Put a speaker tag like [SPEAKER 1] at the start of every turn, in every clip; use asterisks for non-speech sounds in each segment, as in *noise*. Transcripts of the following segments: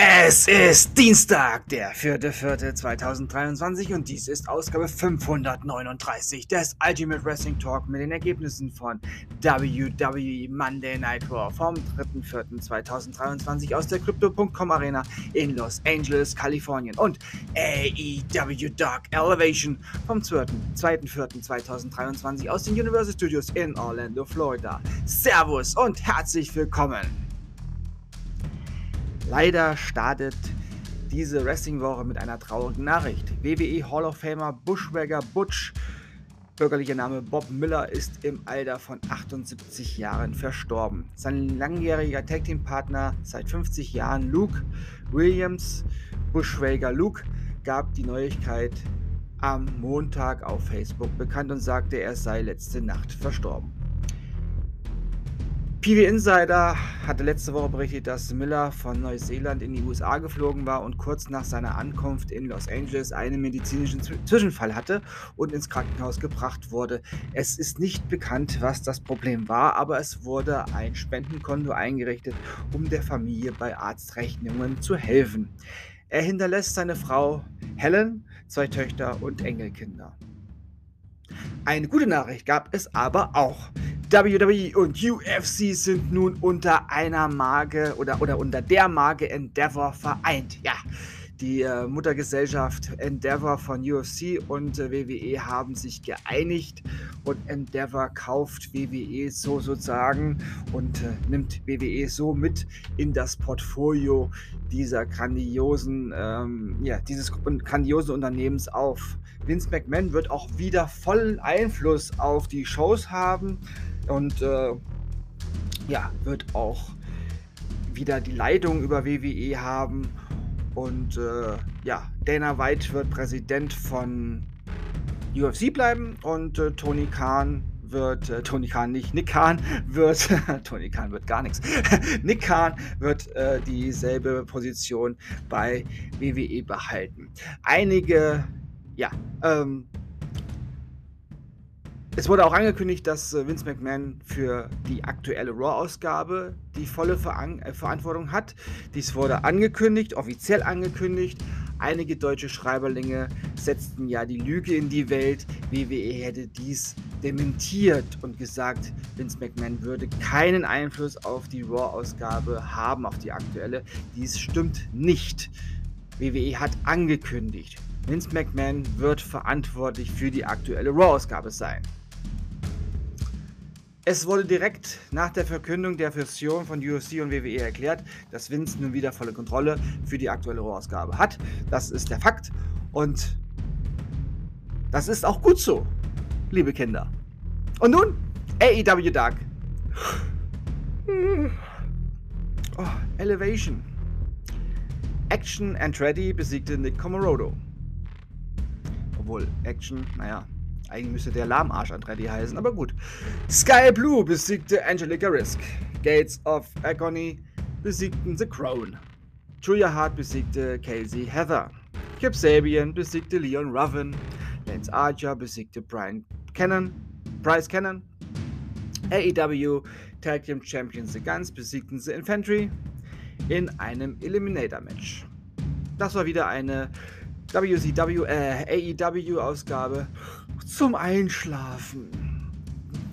[SPEAKER 1] Es ist Dienstag, der 4.4.2023 und dies ist Ausgabe 539 des Ultimate Wrestling Talk mit den Ergebnissen von WWE Monday Night Raw vom 3.4.2023 aus der Crypto.com Arena in Los Angeles, Kalifornien und AEW Dark Elevation vom 2.4.2023 aus den Universal Studios in Orlando, Florida. Servus und herzlich willkommen! Leider startet diese Wrestling-Woche mit einer traurigen Nachricht. WWE Hall of Famer Bushwagger Butch, bürgerlicher Name Bob Miller, ist im Alter von 78 Jahren verstorben. Sein langjähriger Tag-Team-Partner seit 50 Jahren, Luke Williams, Bushwager Luke, gab die Neuigkeit am Montag auf Facebook bekannt und sagte, er sei letzte Nacht verstorben. PV Insider hatte letzte Woche berichtet, dass Miller von Neuseeland in die USA geflogen war und kurz nach seiner Ankunft in Los Angeles einen medizinischen Zwischenfall hatte und ins Krankenhaus gebracht wurde. Es ist nicht bekannt, was das Problem war, aber es wurde ein Spendenkonto eingerichtet, um der Familie bei Arztrechnungen zu helfen. Er hinterlässt seine Frau Helen, zwei Töchter und Enkelkinder. Eine gute Nachricht gab es aber auch. WWE und UFC sind nun unter einer Marke oder, oder unter der Marke Endeavor vereint. Ja, die äh, Muttergesellschaft Endeavor von UFC und äh, WWE haben sich geeinigt und Endeavor kauft WWE so sozusagen und äh, nimmt WWE so mit in das Portfolio dieser grandiosen, ähm, ja, dieses grandiosen Unternehmens auf. Vince McMahon wird auch wieder vollen Einfluss auf die Shows haben und äh, ja, wird auch wieder die Leitung über WWE haben. Und äh, ja, Dana White wird Präsident von UFC bleiben und äh, Tony Khan wird, äh, Tony Khan nicht, Nick Khan wird, *laughs* Tony Khan wird gar nichts, *laughs* Nick Khan wird äh, dieselbe Position bei WWE behalten. Einige, ja, ähm, es wurde auch angekündigt, dass äh, Vince McMahon für die aktuelle Raw-Ausgabe die volle Veran äh, Verantwortung hat. Dies wurde angekündigt, offiziell angekündigt. Einige deutsche Schreiberlinge setzten ja die Lüge in die Welt. WWE hätte dies dementiert und gesagt, Vince McMahon würde keinen Einfluss auf die Raw-Ausgabe haben, auf die aktuelle. Dies stimmt nicht. WWE hat angekündigt, Vince McMahon wird verantwortlich für die aktuelle Raw-Ausgabe sein. Es wurde direkt nach der Verkündung der Fusion von UFC und WWE erklärt, dass Vince nun wieder volle Kontrolle für die aktuelle Rohausgabe hat. Das ist der Fakt und das ist auch gut so, liebe Kinder. Und nun AEW Dark. Oh, Elevation. Action and Ready besiegte Nick Comorodo. Obwohl Action, naja, eigentlich müsste der Lahmarsch Andretti heißen, aber gut. Sky Blue besiegte Angelica Risk. Gates of Agony besiegten The Crown. Julia Hart besiegte Casey Heather. Kip Sabian besiegte Leon Rowan. Lance Archer besiegte Brian Cannon. Bryce Cannon. AEW Tag Team Champions The Guns besiegten The Infantry in einem Eliminator Match. Das war wieder eine WCW, äh, AEW-Ausgabe zum Einschlafen.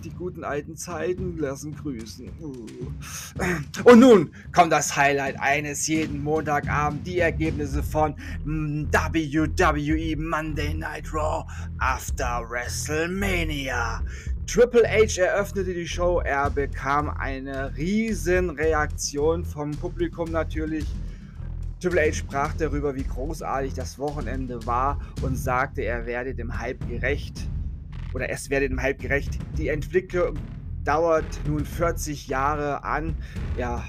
[SPEAKER 1] Die guten alten Zeiten lassen grüßen. Uh. Und nun kommt das Highlight eines jeden Montagabend, die Ergebnisse von WWE Monday Night Raw After WrestleMania. Triple H eröffnete die Show, er bekam eine riesen Reaktion vom Publikum natürlich. Triple H sprach darüber, wie großartig das Wochenende war und sagte, er werde dem Hype gerecht. Oder es werde dem Hype gerecht. Die Entwicklung dauert nun 40 Jahre an. Ja,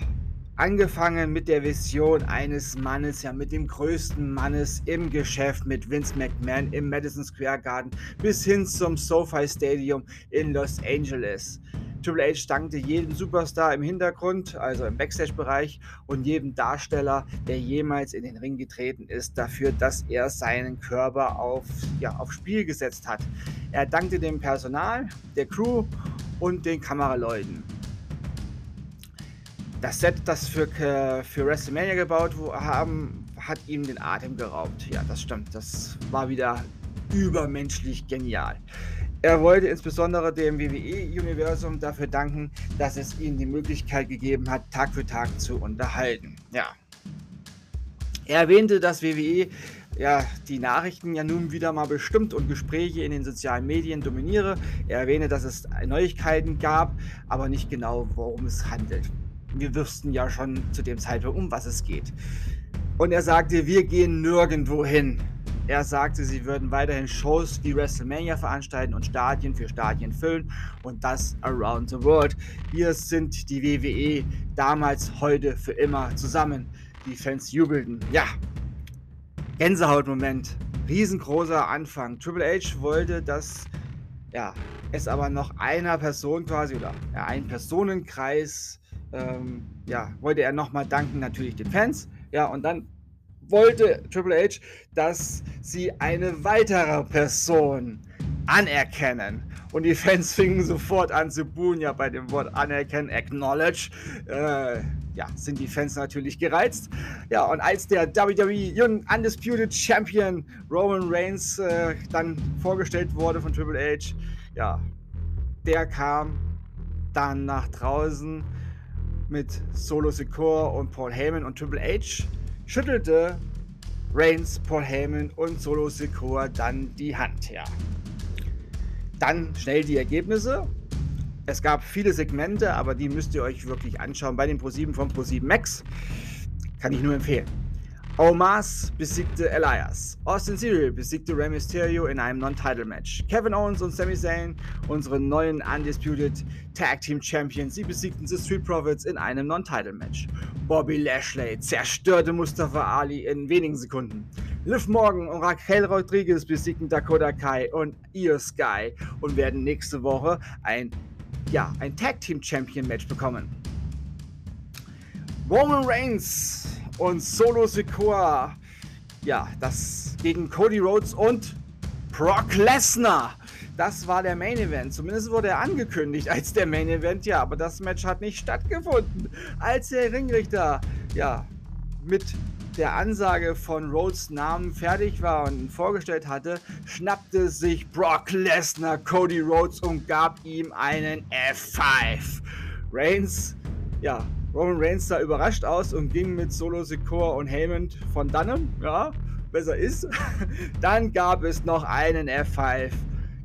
[SPEAKER 1] angefangen mit der Vision eines Mannes, ja mit dem größten Mannes im Geschäft mit Vince McMahon im Madison Square Garden bis hin zum SoFi Stadium in Los Angeles. Triple H dankte jedem Superstar im Hintergrund, also im Backstage-Bereich, und jedem Darsteller, der jemals in den Ring getreten ist, dafür, dass er seinen Körper auf, ja, auf Spiel gesetzt hat. Er dankte dem Personal, der Crew und den Kameraleuten. Das Set, das für, äh, für WrestleMania gebaut haben, hat ihm den Atem geraubt. Ja, das stimmt. Das war wieder übermenschlich genial. Er wollte insbesondere dem WWE-Universum dafür danken, dass es ihm die Möglichkeit gegeben hat, Tag für Tag zu unterhalten. Ja. Er erwähnte, dass WWE ja, die Nachrichten ja nun wieder mal bestimmt und Gespräche in den sozialen Medien dominiere. Er erwähnte, dass es Neuigkeiten gab, aber nicht genau, worum es handelt. Wir wüssten ja schon zu dem Zeitpunkt, um was es geht. Und er sagte, wir gehen nirgendwo hin. Er sagte, sie würden weiterhin Shows wie WrestleMania veranstalten und Stadien für Stadien füllen und das around the world. Wir sind die WWE, damals, heute, für immer zusammen. Die Fans jubelten. Ja, Gänsehautmoment. Riesengroßer Anfang. Triple H wollte, dass ja, es aber noch einer Person quasi oder ja, ein Personenkreis, ähm, ja, wollte er nochmal danken, natürlich den Fans. Ja, und dann wollte Triple H, dass sie eine weitere Person anerkennen. Und die Fans fingen sofort an zu buhen, ja, bei dem Wort anerkennen, acknowledge. Äh, ja, sind die Fans natürlich gereizt. Ja, und als der WWE Undisputed Champion Roman Reigns äh, dann vorgestellt wurde von Triple H, ja, der kam dann nach draußen mit Solo Secure und Paul Heyman und Triple H schüttelte Reigns, Paul Heyman und Solo Secure dann die Hand. Ja. Dann schnell die Ergebnisse. Es gab viele Segmente, aber die müsst ihr euch wirklich anschauen bei den Pro7 von Pro7 Max. Kann ich nur empfehlen. Omas besiegte Elias. Austin Theory besiegte Rey Mysterio in einem Non-Title-Match. Kevin Owens und Sami Zayn, unsere neuen Undisputed Tag Team Champions, sie besiegten The Street Profits in einem Non-Title-Match. Bobby Lashley zerstörte Mustafa Ali in wenigen Sekunden. Liv Morgan und Raquel Rodriguez besiegten Dakota Kai und Io Sky und werden nächste Woche ein, ja, ein Tag Team Champion Match bekommen. Roman Reigns und Solo Sikoa. Ja, das gegen Cody Rhodes und Brock Lesnar. Das war der Main Event. Zumindest wurde er angekündigt als der Main Event, ja, aber das Match hat nicht stattgefunden. Als der Ringrichter, ja, mit der Ansage von Rhodes Namen fertig war und ihn vorgestellt hatte, schnappte sich Brock Lesnar Cody Rhodes und gab ihm einen F5. Reigns, ja, Roman Reigns sah überrascht aus und ging mit Solo Secure und Heyman von dannen. Ja, besser ist. *laughs* Dann gab es noch einen F5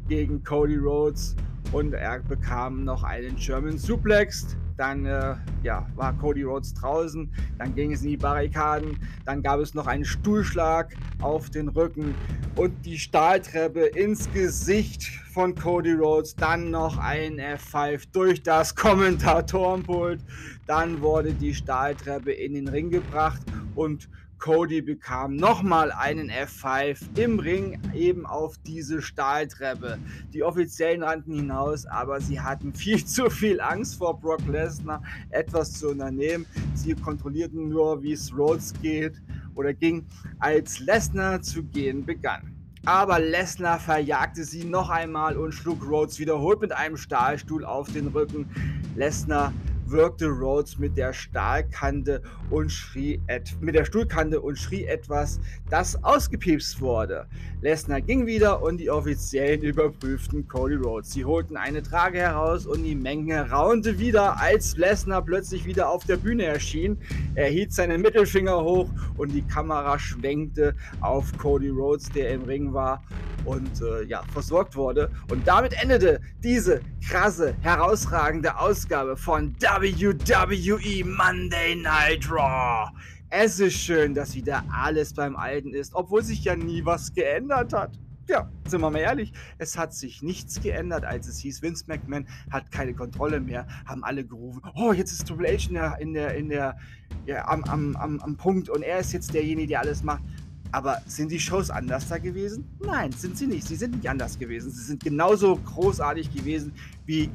[SPEAKER 1] gegen Cody Rhodes und er bekam noch einen German Suplex. Dann äh, ja, war Cody Rhodes draußen, dann ging es in die Barrikaden, dann gab es noch einen Stuhlschlag auf den Rücken und die Stahltreppe ins Gesicht von Cody Rhodes, dann noch ein F5 durch das *laughs* Kommentatorenpult, dann wurde die Stahltreppe in den Ring gebracht und Cody bekam nochmal einen F5 im Ring, eben auf diese Stahltreppe. Die Offiziellen rannten hinaus, aber sie hatten *laughs* viel zu viel Angst vor Brock Lesnar, etwas zu unternehmen. Sie kontrollierten nur, wie es Rhodes geht oder ging, als Lesnar zu gehen begann. Aber Lesnar verjagte sie noch einmal und schlug Rhodes wiederholt mit einem Stahlstuhl auf den Rücken. Lesnar wirkte Rhodes mit der Stahlkante und schrie mit der Stuhlkante und schrie etwas, das ausgepiepst wurde. Lesnar ging wieder und die Offiziellen überprüften Cody Rhodes. Sie holten eine Trage heraus und die Menge raunte wieder, als Lesnar plötzlich wieder auf der Bühne erschien. Er hielt seinen Mittelfinger hoch und die Kamera schwenkte auf Cody Rhodes, der im Ring war und äh, ja, versorgt wurde. Und damit endete diese krasse, herausragende Ausgabe von WWE Monday Night Raw. Es ist schön, dass wieder alles beim Alten ist, obwohl sich ja nie was geändert hat. Ja, sind wir mal ehrlich, es hat sich nichts geändert, als es hieß, Vince McMahon hat keine Kontrolle mehr, haben alle gerufen, oh, jetzt ist Triple H in der, in der, in der ja, am, am, am, am Punkt und er ist jetzt derjenige, der alles macht. Aber sind die Shows anders da gewesen? Nein, sind sie nicht. Sie sind nicht anders gewesen. Sie sind genauso großartig gewesen wie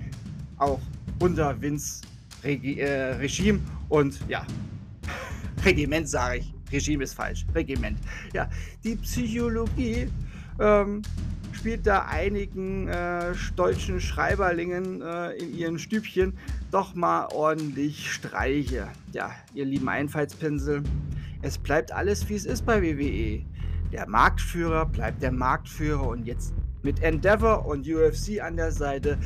[SPEAKER 1] auch unter Vince Regi äh, Regime. Und ja, *laughs* Regiment sage ich. Regime ist falsch. Regiment. Ja, die Psychologie ähm, spielt da einigen äh, deutschen Schreiberlingen äh, in ihren Stübchen doch mal ordentlich streiche. Ja, ihr lieben Einfallspinsel, es bleibt alles wie es ist bei WWE. Der Marktführer bleibt der Marktführer und jetzt mit Endeavor und UFC an der Seite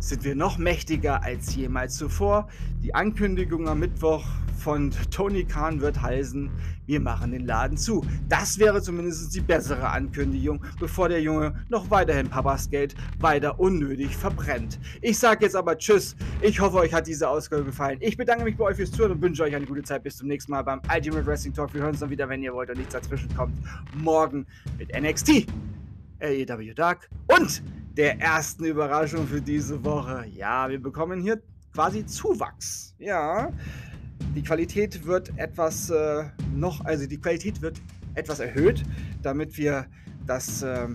[SPEAKER 1] sind wir noch mächtiger als jemals zuvor. Die Ankündigung am Mittwoch von Tony Khan wird heißen, wir machen den Laden zu. Das wäre zumindest die bessere Ankündigung, bevor der Junge noch weiterhin Papas Geld weiter unnötig verbrennt. Ich sage jetzt aber Tschüss. Ich hoffe, euch hat diese Ausgabe gefallen. Ich bedanke mich bei euch fürs Zuhören und wünsche euch eine gute Zeit. Bis zum nächsten Mal beim Ultimate Wrestling Talk. Wir hören uns dann wieder, wenn ihr wollt und nichts dazwischen kommt. Morgen mit NXT, AEW Dark und der ersten Überraschung für diese Woche. Ja, wir bekommen hier quasi Zuwachs. Ja, die Qualität wird etwas äh, noch, also die Qualität wird etwas erhöht, damit wir das, äh,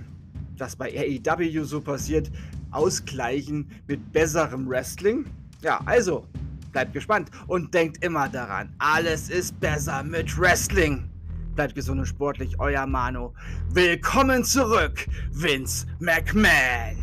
[SPEAKER 1] das bei AEW so passiert, ausgleichen mit besserem Wrestling. Ja, also bleibt gespannt und denkt immer daran, alles ist besser mit Wrestling. Bleibt gesund und sportlich, euer Mano. Willkommen zurück, Vince McMahon.